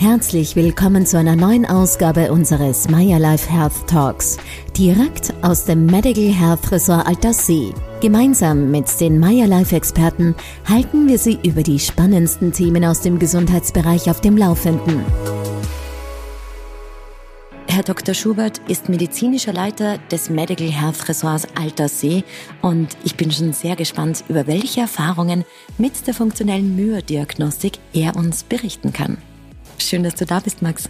Herzlich willkommen zu einer neuen Ausgabe unseres Maya Life Health Talks, direkt aus dem Medical Health Resort Alterssee. Gemeinsam mit den Maya Life Experten halten wir Sie über die spannendsten Themen aus dem Gesundheitsbereich auf dem Laufenden. Herr Dr. Schubert ist medizinischer Leiter des Medical Health Resorts Alterssee und ich bin schon sehr gespannt, über welche Erfahrungen mit der funktionellen Myodiagnostik er uns berichten kann. Schön, dass du da bist, Max.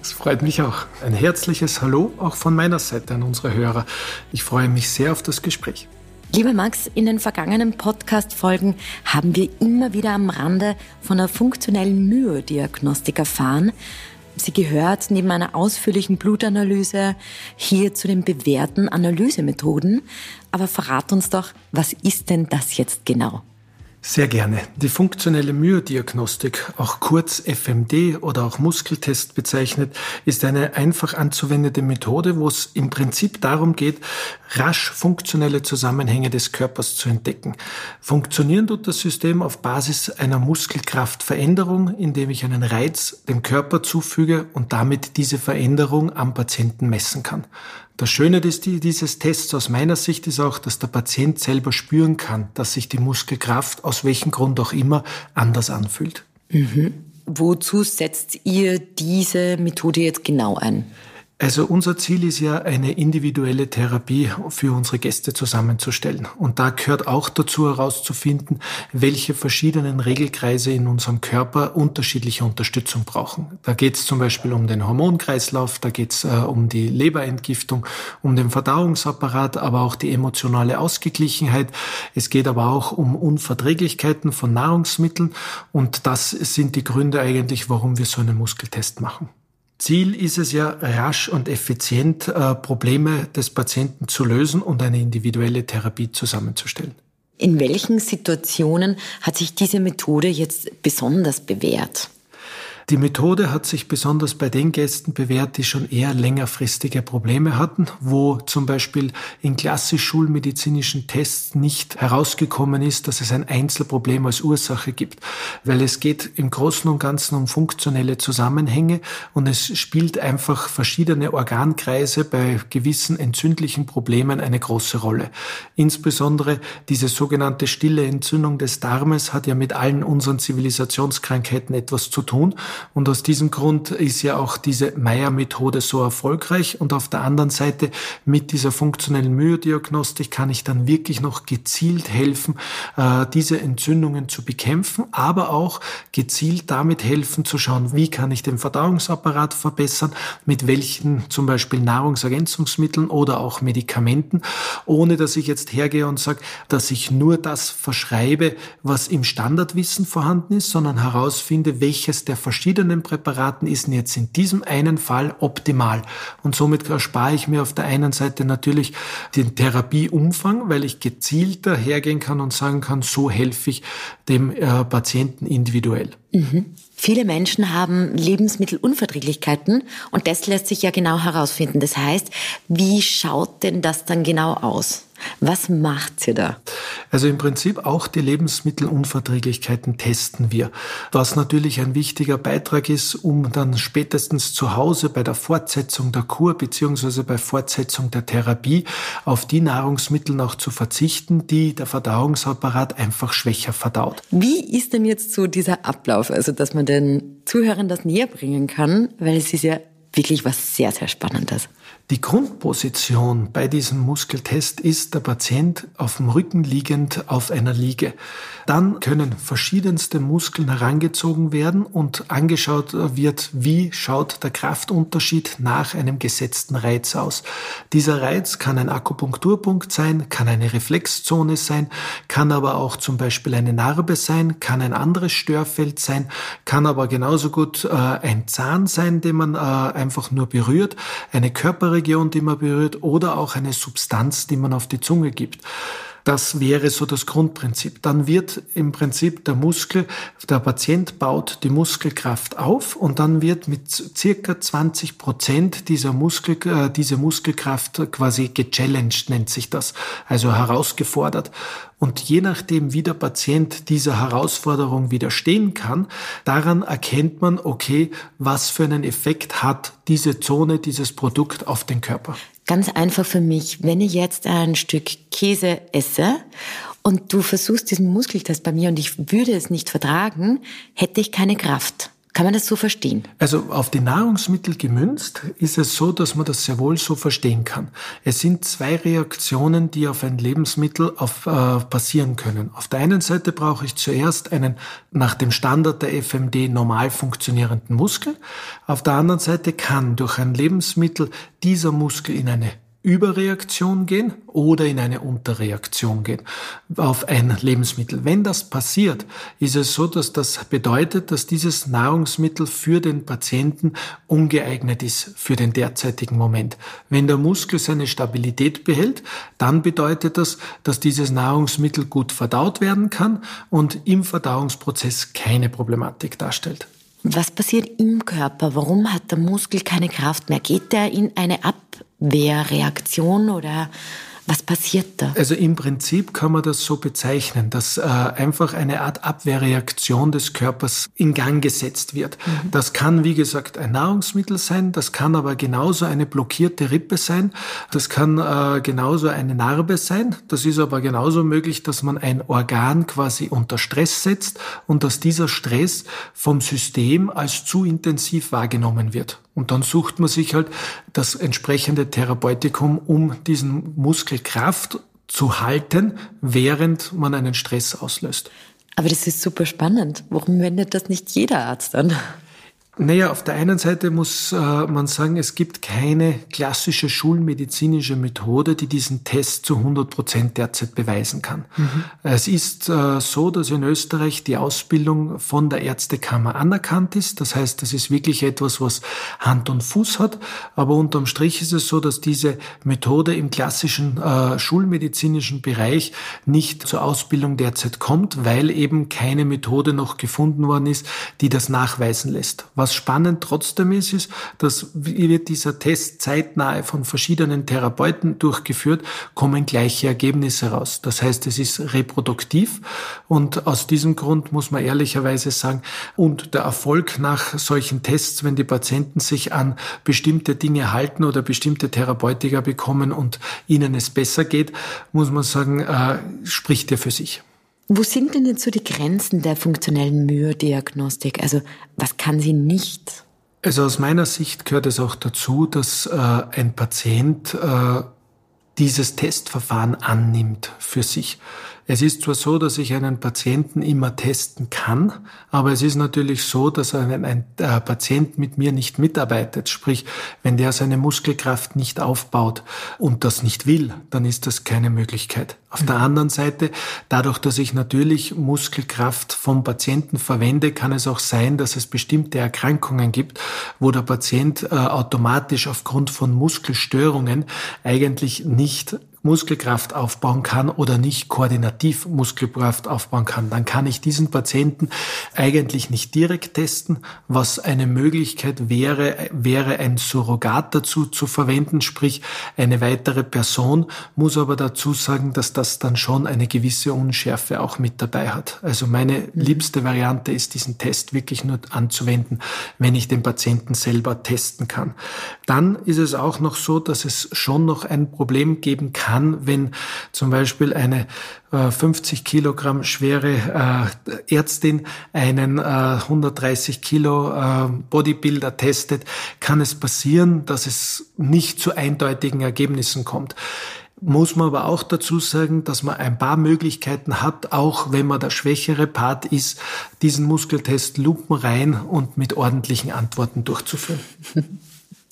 Es freut mich auch. Ein herzliches Hallo auch von meiner Seite an unsere Hörer. Ich freue mich sehr auf das Gespräch. Lieber Max, in den vergangenen Podcast-Folgen haben wir immer wieder am Rande von einer funktionellen Myodiagnostik erfahren. Sie gehört neben einer ausführlichen Blutanalyse hier zu den bewährten Analysemethoden. Aber verrat uns doch, was ist denn das jetzt genau? Sehr gerne. Die funktionelle Myodiagnostik, auch kurz FMD oder auch Muskeltest bezeichnet, ist eine einfach anzuwendende Methode, wo es im Prinzip darum geht, rasch funktionelle Zusammenhänge des Körpers zu entdecken. Funktionieren tut das System auf Basis einer Muskelkraftveränderung, indem ich einen Reiz dem Körper zufüge und damit diese Veränderung am Patienten messen kann. Das Schöne dieses Tests aus meiner Sicht ist auch, dass der Patient selber spüren kann, dass sich die Muskelkraft aus welchem Grund auch immer anders anfühlt. Mhm. Wozu setzt ihr diese Methode jetzt genau ein? Also unser Ziel ist ja, eine individuelle Therapie für unsere Gäste zusammenzustellen. Und da gehört auch dazu herauszufinden, welche verschiedenen Regelkreise in unserem Körper unterschiedliche Unterstützung brauchen. Da geht es zum Beispiel um den Hormonkreislauf, da geht es äh, um die Leberentgiftung, um den Verdauungsapparat, aber auch die emotionale Ausgeglichenheit. Es geht aber auch um Unverträglichkeiten von Nahrungsmitteln. Und das sind die Gründe eigentlich, warum wir so einen Muskeltest machen. Ziel ist es ja, rasch und effizient äh, Probleme des Patienten zu lösen und eine individuelle Therapie zusammenzustellen. In welchen Situationen hat sich diese Methode jetzt besonders bewährt? Die Methode hat sich besonders bei den Gästen bewährt, die schon eher längerfristige Probleme hatten, wo zum Beispiel in klassisch schulmedizinischen Tests nicht herausgekommen ist, dass es ein Einzelproblem als Ursache gibt, weil es geht im Großen und Ganzen um funktionelle Zusammenhänge und es spielt einfach verschiedene Organkreise bei gewissen entzündlichen Problemen eine große Rolle. Insbesondere diese sogenannte stille Entzündung des Darmes hat ja mit allen unseren Zivilisationskrankheiten etwas zu tun und aus diesem Grund ist ja auch diese Meyer-Methode so erfolgreich. Und auf der anderen Seite mit dieser funktionellen Myodiagnostik kann ich dann wirklich noch gezielt helfen, äh, diese Entzündungen zu bekämpfen, aber auch gezielt damit helfen zu schauen, wie kann ich den Verdauungsapparat verbessern, mit welchen zum Beispiel Nahrungsergänzungsmitteln oder auch Medikamenten, ohne dass ich jetzt hergehe und sage, dass ich nur das verschreibe, was im Standardwissen vorhanden ist, sondern herausfinde, welches der verschiedenen verschiedenen Präparaten ist jetzt in diesem einen Fall optimal. Und somit erspare ich mir auf der einen Seite natürlich den Therapieumfang, weil ich gezielter hergehen kann und sagen kann, so helfe ich dem äh, Patienten individuell. Mhm. Viele Menschen haben Lebensmittelunverträglichkeiten und das lässt sich ja genau herausfinden. Das heißt, wie schaut denn das dann genau aus? Was macht sie da? Also im Prinzip auch die Lebensmittelunverträglichkeiten testen wir, was natürlich ein wichtiger Beitrag ist, um dann spätestens zu Hause bei der Fortsetzung der Kur beziehungsweise bei Fortsetzung der Therapie auf die Nahrungsmittel noch zu verzichten, die der Verdauungsapparat einfach schwächer verdaut. Wie ist denn jetzt so dieser Ablauf, also dass man den Zuhörern das näher bringen kann, weil es ist ja wirklich was sehr, sehr Spannendes. Die Grundposition bei diesem Muskeltest ist der Patient auf dem Rücken liegend auf einer Liege. Dann können verschiedenste Muskeln herangezogen werden und angeschaut wird, wie schaut der Kraftunterschied nach einem gesetzten Reiz aus. Dieser Reiz kann ein Akupunkturpunkt sein, kann eine Reflexzone sein, kann aber auch zum Beispiel eine Narbe sein, kann ein anderes Störfeld sein, kann aber genauso gut äh, ein Zahn sein, den man äh, einfach nur berührt, eine Körperregion Körperregion, die man berührt, oder auch eine Substanz, die man auf die Zunge gibt. Das wäre so das Grundprinzip. Dann wird im Prinzip der Muskel, der Patient baut die Muskelkraft auf und dann wird mit circa 20 Prozent dieser Muskel, äh, diese Muskelkraft quasi gechallenged, nennt sich das, also herausgefordert. Und je nachdem, wie der Patient dieser Herausforderung widerstehen kann, daran erkennt man, okay, was für einen Effekt hat diese Zone, dieses Produkt auf den Körper. Ganz einfach für mich, wenn ich jetzt ein Stück Käse esse und du versuchst diesen Muskeltest bei mir und ich würde es nicht vertragen, hätte ich keine Kraft. Kann man das so verstehen? Also auf die Nahrungsmittel gemünzt ist es so, dass man das sehr wohl so verstehen kann. Es sind zwei Reaktionen, die auf ein Lebensmittel auf, äh, passieren können. Auf der einen Seite brauche ich zuerst einen nach dem Standard der FMD normal funktionierenden Muskel. Auf der anderen Seite kann durch ein Lebensmittel dieser Muskel in eine Überreaktion gehen oder in eine Unterreaktion gehen auf ein Lebensmittel. Wenn das passiert, ist es so, dass das bedeutet, dass dieses Nahrungsmittel für den Patienten ungeeignet ist für den derzeitigen Moment. Wenn der Muskel seine Stabilität behält, dann bedeutet das, dass dieses Nahrungsmittel gut verdaut werden kann und im Verdauungsprozess keine Problematik darstellt. Was passiert im Körper? Warum hat der Muskel keine Kraft mehr? Geht der in eine Abwehrreaktion oder was passiert da? Also im Prinzip kann man das so bezeichnen, dass äh, einfach eine Art Abwehrreaktion des Körpers in Gang gesetzt wird. Mhm. Das kann, wie gesagt, ein Nahrungsmittel sein, das kann aber genauso eine blockierte Rippe sein, das kann äh, genauso eine Narbe sein, das ist aber genauso möglich, dass man ein Organ quasi unter Stress setzt und dass dieser Stress vom System als zu intensiv wahrgenommen wird. Und dann sucht man sich halt das entsprechende Therapeutikum, um diesen Muskelkraft zu halten, während man einen Stress auslöst. Aber das ist super spannend. Warum wendet das nicht jeder Arzt an? Naja, auf der einen Seite muss äh, man sagen, es gibt keine klassische schulmedizinische Methode, die diesen Test zu 100 Prozent derzeit beweisen kann. Mhm. Es ist äh, so, dass in Österreich die Ausbildung von der Ärztekammer anerkannt ist. Das heißt, das ist wirklich etwas, was Hand und Fuß hat. Aber unterm Strich ist es so, dass diese Methode im klassischen äh, schulmedizinischen Bereich nicht zur Ausbildung derzeit kommt, weil eben keine Methode noch gefunden worden ist, die das nachweisen lässt. Was was spannend trotzdem ist, ist, dass wird dieser Test zeitnahe von verschiedenen Therapeuten durchgeführt, kommen gleiche Ergebnisse raus. Das heißt, es ist reproduktiv und aus diesem Grund muss man ehrlicherweise sagen, und der Erfolg nach solchen Tests, wenn die Patienten sich an bestimmte Dinge halten oder bestimmte Therapeutika bekommen und ihnen es besser geht, muss man sagen, äh, spricht ja für sich. Wo sind denn jetzt so die Grenzen der funktionellen Myodiagnostik? Also was kann sie nicht? Also aus meiner Sicht gehört es auch dazu, dass äh, ein Patient äh, dieses Testverfahren annimmt für sich. Es ist zwar so, dass ich einen Patienten immer testen kann, aber es ist natürlich so, dass ein, ein, ein Patient mit mir nicht mitarbeitet. Sprich, wenn der seine Muskelkraft nicht aufbaut und das nicht will, dann ist das keine Möglichkeit. Auf der anderen Seite, dadurch, dass ich natürlich Muskelkraft vom Patienten verwende, kann es auch sein, dass es bestimmte Erkrankungen gibt, wo der Patient äh, automatisch aufgrund von Muskelstörungen eigentlich nicht Muskelkraft aufbauen kann oder nicht koordinativ Muskelkraft aufbauen kann, dann kann ich diesen Patienten eigentlich nicht direkt testen. Was eine Möglichkeit wäre, wäre ein Surrogat dazu zu verwenden, sprich eine weitere Person, muss aber dazu sagen, dass das dann schon eine gewisse Unschärfe auch mit dabei hat. Also meine mhm. liebste Variante ist, diesen Test wirklich nur anzuwenden, wenn ich den Patienten selber testen kann. Dann ist es auch noch so, dass es schon noch ein Problem geben kann, kann, wenn zum Beispiel eine 50 äh, Kilogramm schwere äh, Ärztin einen 130 äh, Kilo Bodybuilder testet, kann es passieren, dass es nicht zu eindeutigen Ergebnissen kommt muss man aber auch dazu sagen, dass man ein paar Möglichkeiten hat, auch wenn man der schwächere Part ist, diesen Muskeltest lupenrein und mit ordentlichen Antworten durchzuführen.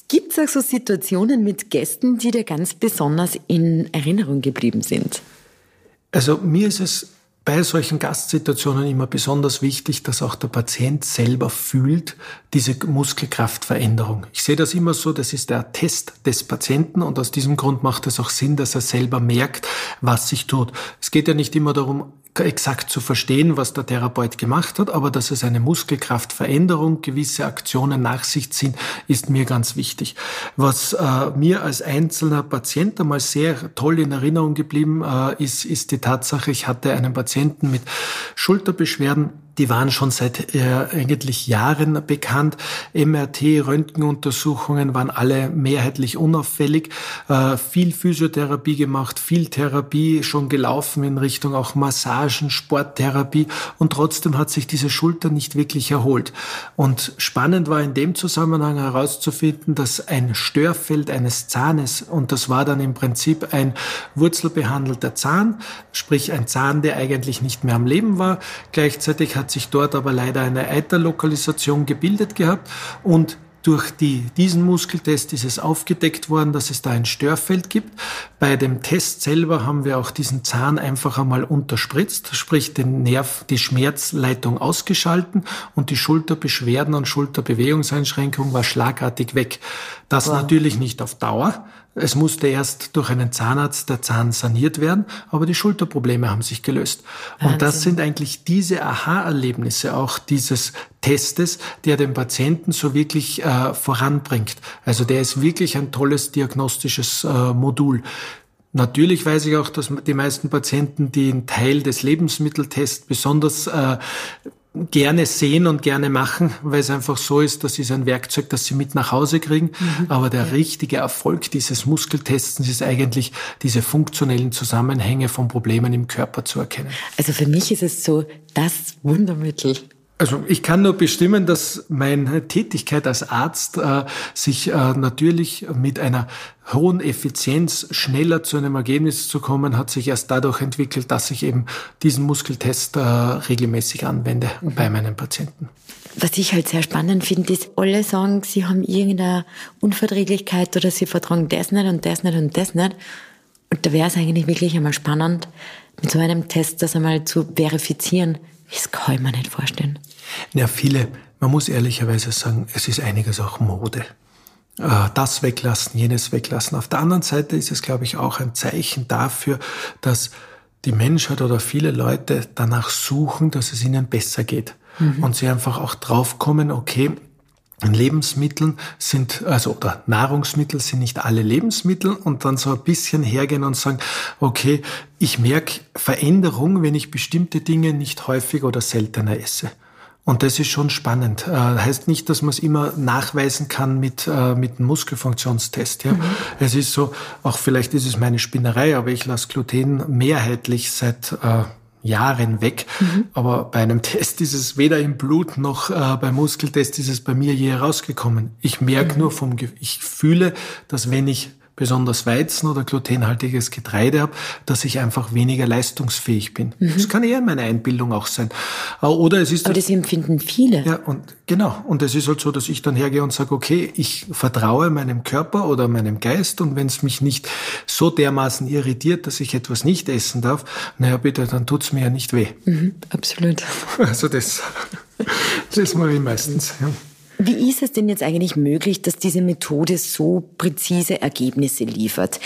Gibt es auch so Situationen mit Gästen, die dir ganz besonders in Erinnerung geblieben sind? Also mir ist es bei solchen Gastsituationen immer besonders wichtig, dass auch der Patient selber fühlt diese Muskelkraftveränderung. Ich sehe das immer so, das ist der Test des Patienten und aus diesem Grund macht es auch Sinn, dass er selber merkt, was sich tut. Es geht ja nicht immer darum, exakt zu verstehen, was der Therapeut gemacht hat, aber dass es eine Muskelkraftveränderung, gewisse Aktionen nach sich ziehen, ist mir ganz wichtig. Was äh, mir als einzelner Patient einmal sehr toll in Erinnerung geblieben äh, ist, ist die Tatsache, ich hatte einen Patienten mit Schulterbeschwerden, die waren schon seit äh, eigentlich Jahren bekannt. MRT, Röntgenuntersuchungen waren alle mehrheitlich unauffällig. Äh, viel Physiotherapie gemacht, viel Therapie schon gelaufen in Richtung auch Massagen, Sporttherapie und trotzdem hat sich diese Schulter nicht wirklich erholt. Und spannend war in dem Zusammenhang herauszufinden, dass ein Störfeld eines Zahnes, und das war dann im Prinzip ein wurzelbehandelter Zahn, sprich ein Zahn, der eigentlich nicht mehr am Leben war, gleichzeitig hat hat sich dort aber leider eine Eiterlokalisation gebildet gehabt und durch die, diesen Muskeltest ist es aufgedeckt worden, dass es da ein Störfeld gibt. Bei dem Test selber haben wir auch diesen Zahn einfach einmal unterspritzt, sprich den Nerv, die Schmerzleitung ausgeschalten und die Schulterbeschwerden und Schulterbewegungseinschränkung war schlagartig weg. Das wow. natürlich nicht auf Dauer, es musste erst durch einen Zahnarzt der Zahn saniert werden, aber die Schulterprobleme haben sich gelöst. Wahnsinn. Und das sind eigentlich diese Aha-Erlebnisse auch dieses Testes, der den Patienten so wirklich äh, voranbringt. Also der ist wirklich ein tolles diagnostisches äh, Modul. Natürlich weiß ich auch, dass die meisten Patienten den Teil des Lebensmitteltests besonders äh, gerne sehen und gerne machen, weil es einfach so ist, das ist ein Werkzeug, das sie mit nach Hause kriegen. Mhm. Aber der ja. richtige Erfolg dieses Muskeltestens ist eigentlich, diese funktionellen Zusammenhänge von Problemen im Körper zu erkennen. Also für mich ist es so das Wundermittel also ich kann nur bestimmen, dass meine Tätigkeit als Arzt äh, sich äh, natürlich mit einer hohen Effizienz schneller zu einem Ergebnis zu kommen, hat sich erst dadurch entwickelt, dass ich eben diesen Muskeltest äh, regelmäßig anwende mhm. bei meinen Patienten. Was ich halt sehr spannend finde, ist, alle sagen, sie haben irgendeine Unverträglichkeit oder sie vertragen das nicht und das nicht und das nicht. Und da wäre es eigentlich wirklich einmal spannend, mit so einem Test das einmal zu verifizieren. Das kann ich mir nicht vorstellen. Ja, viele, man muss ehrlicherweise sagen, es ist einiges auch Mode. Äh, das weglassen, jenes weglassen. Auf der anderen Seite ist es, glaube ich, auch ein Zeichen dafür, dass die Menschheit oder viele Leute danach suchen, dass es ihnen besser geht. Mhm. Und sie einfach auch draufkommen, okay, Lebensmitteln sind, also oder Nahrungsmittel sind nicht alle Lebensmittel und dann so ein bisschen hergehen und sagen, okay, ich merke Veränderung, wenn ich bestimmte Dinge nicht häufig oder seltener esse. Und das ist schon spannend. Äh, heißt nicht, dass man es immer nachweisen kann mit, äh, mit einem Muskelfunktionstest. Ja? Mhm. Es ist so, auch vielleicht ist es meine Spinnerei, aber ich lasse Gluten mehrheitlich seit äh, Jahren weg. Mhm. Aber bei einem Test ist es weder im Blut noch äh, beim Muskeltest ist es bei mir je herausgekommen. Ich merke mhm. nur vom, ich fühle, dass wenn ich besonders Weizen oder glutenhaltiges Getreide habe, dass ich einfach weniger leistungsfähig bin. Mhm. Das kann eher meine Einbildung auch sein. Äh, oder es ist Aber das empfinden viele. Ja, und genau. Und es ist halt so, dass ich dann hergehe und sage, okay, ich vertraue meinem Körper oder meinem Geist und wenn es mich nicht so dermaßen irritiert, dass ich etwas nicht essen darf, naja bitte, dann tut's mir ja nicht weh. Mhm, absolut. Also das, das mache ich meistens. Ja. Wie ist es denn jetzt eigentlich möglich, dass diese Methode so präzise Ergebnisse liefert?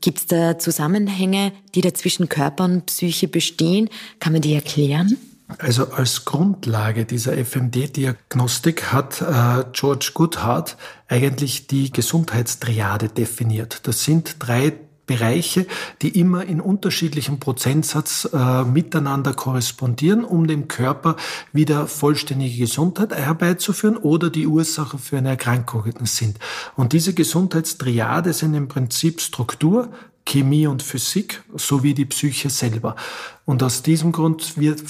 Gibt es da Zusammenhänge, die da zwischen Körper und Psyche bestehen? Kann man die erklären? Also als Grundlage dieser FMD-Diagnostik hat äh, George Goodhart eigentlich die Gesundheitstriade definiert. Das sind drei Bereiche, die immer in unterschiedlichem Prozentsatz äh, miteinander korrespondieren, um dem Körper wieder vollständige Gesundheit herbeizuführen oder die Ursache für eine Erkrankung sind. Und diese Gesundheitstriade sind im Prinzip Struktur, Chemie und Physik sowie die Psyche selber. Und aus diesem Grund wird,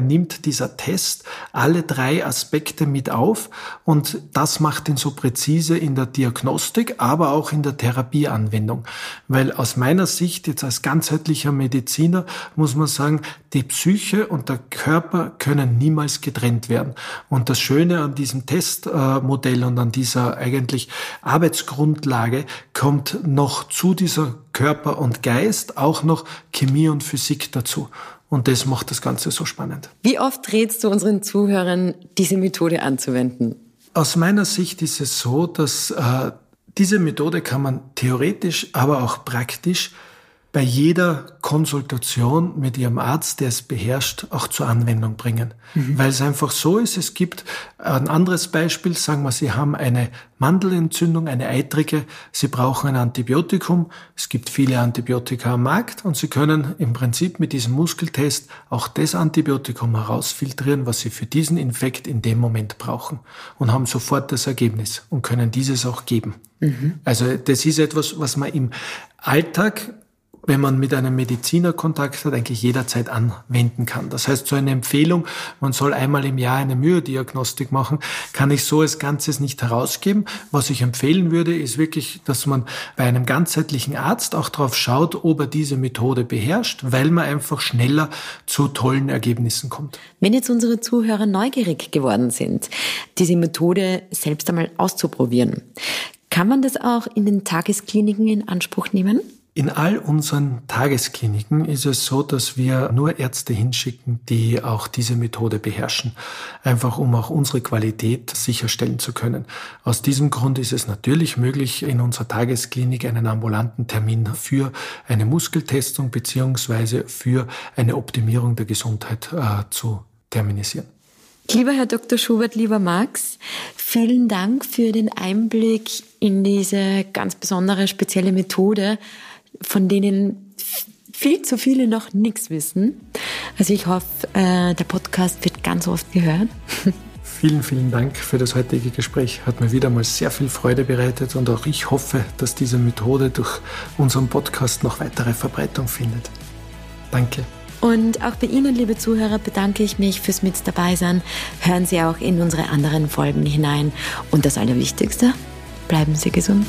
nimmt dieser Test alle drei Aspekte mit auf und das macht ihn so präzise in der Diagnostik, aber auch in der Therapieanwendung. Weil aus meiner Sicht, jetzt als ganzheitlicher Mediziner, muss man sagen, die Psyche und der Körper können niemals getrennt werden. Und das Schöne an diesem Testmodell und an dieser eigentlich Arbeitsgrundlage kommt noch zu dieser Körper und Geist auch noch Chemie und Physik dazu. Und das macht das Ganze so spannend. Wie oft rätst du unseren Zuhörern, diese Methode anzuwenden? Aus meiner Sicht ist es so, dass äh, diese Methode kann man theoretisch, aber auch praktisch bei jeder Konsultation mit Ihrem Arzt, der es beherrscht, auch zur Anwendung bringen. Mhm. Weil es einfach so ist, es gibt ein anderes Beispiel, sagen wir, Sie haben eine Mandelentzündung, eine eitrige, Sie brauchen ein Antibiotikum, es gibt viele Antibiotika am Markt und Sie können im Prinzip mit diesem Muskeltest auch das Antibiotikum herausfiltrieren, was Sie für diesen Infekt in dem Moment brauchen und haben sofort das Ergebnis und können dieses auch geben. Mhm. Also das ist etwas, was man im Alltag wenn man mit einem Mediziner Kontakt hat, eigentlich jederzeit anwenden kann. Das heißt, so eine Empfehlung, man soll einmal im Jahr eine Myodiagnostik machen, kann ich so als Ganzes nicht herausgeben. Was ich empfehlen würde, ist wirklich, dass man bei einem ganzheitlichen Arzt auch darauf schaut, ob er diese Methode beherrscht, weil man einfach schneller zu tollen Ergebnissen kommt. Wenn jetzt unsere Zuhörer neugierig geworden sind, diese Methode selbst einmal auszuprobieren, kann man das auch in den Tageskliniken in Anspruch nehmen? In all unseren Tageskliniken ist es so, dass wir nur Ärzte hinschicken, die auch diese Methode beherrschen, einfach um auch unsere Qualität sicherstellen zu können. Aus diesem Grund ist es natürlich möglich, in unserer Tagesklinik einen ambulanten Termin für eine Muskeltestung beziehungsweise für eine Optimierung der Gesundheit äh, zu terminisieren. Lieber Herr Dr. Schubert, lieber Max, vielen Dank für den Einblick in diese ganz besondere, spezielle Methode, von denen viel zu viele noch nichts wissen. Also ich hoffe, äh, der Podcast wird ganz oft gehört. Vielen, vielen Dank für das heutige Gespräch. Hat mir wieder mal sehr viel Freude bereitet und auch ich hoffe, dass diese Methode durch unseren Podcast noch weitere Verbreitung findet. Danke. Und auch bei Ihnen, liebe Zuhörer, bedanke ich mich fürs Mit dabei sein. Hören Sie auch in unsere anderen Folgen hinein. Und das Allerwichtigste, bleiben Sie gesund.